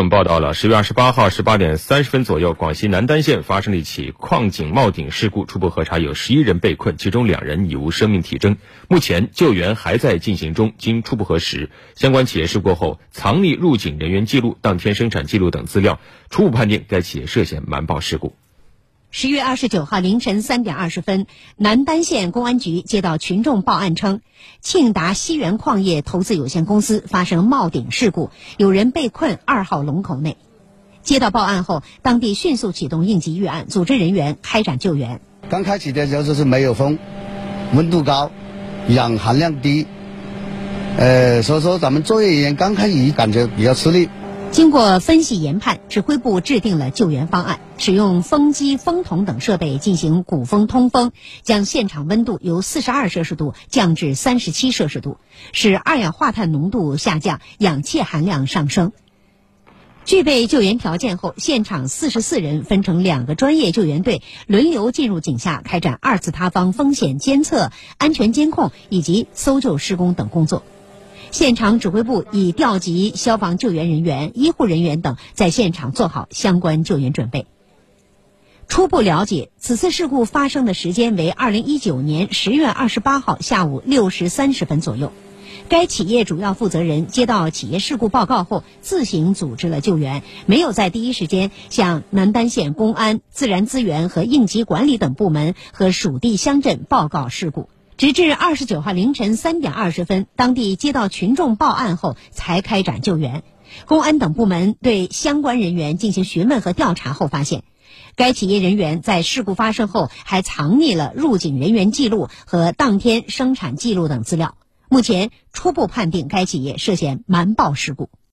我们报道了，十月二十八号十八点三十分左右，广西南丹县发生了一起矿井冒顶事故。初步核查，有十一人被困，其中两人已无生命体征。目前救援还在进行中。经初步核实，相关企业事故后藏匿入井人员记录、当天生产记录等资料，初步判定该企业涉嫌瞒报事故。十月二十九号凌晨三点二十分，南丹县公安局接到群众报案称，庆达西源矿业投资有限公司发生冒顶事故，有人被困二号龙口内。接到报案后，当地迅速启动应急预案，组织人员开展救援。刚开启的时候就是没有风，温度高，氧含量低，呃，所以说咱们作业人员刚开始感觉比较吃力。经过分析研判，指挥部制定了救援方案，使用风机、风筒等设备进行鼓风通风，将现场温度由四十二摄氏度降至三十七摄氏度，使二氧化碳浓度下降，氧气含量上升。具备救援条件后，现场四十四人分成两个专业救援队，轮流进入井下开展二次塌方风险监测、安全监控以及搜救施工等工作。现场指挥部已调集消防救援人员、医护人员等，在现场做好相关救援准备。初步了解，此次事故发生的时间为二零一九年十月二十八号下午六时三十分左右。该企业主要负责人接到企业事故报告后，自行组织了救援，没有在第一时间向南丹县公安、自然资源和应急管理等部门和属地乡镇报告事故。直至二十九号凌晨三点二十分，当地接到群众报案后才开展救援。公安等部门对相关人员进行询问和调查后发现，该企业人员在事故发生后还藏匿了入井人员记录和当天生产记录等资料。目前初步判定该企业涉嫌瞒报事故。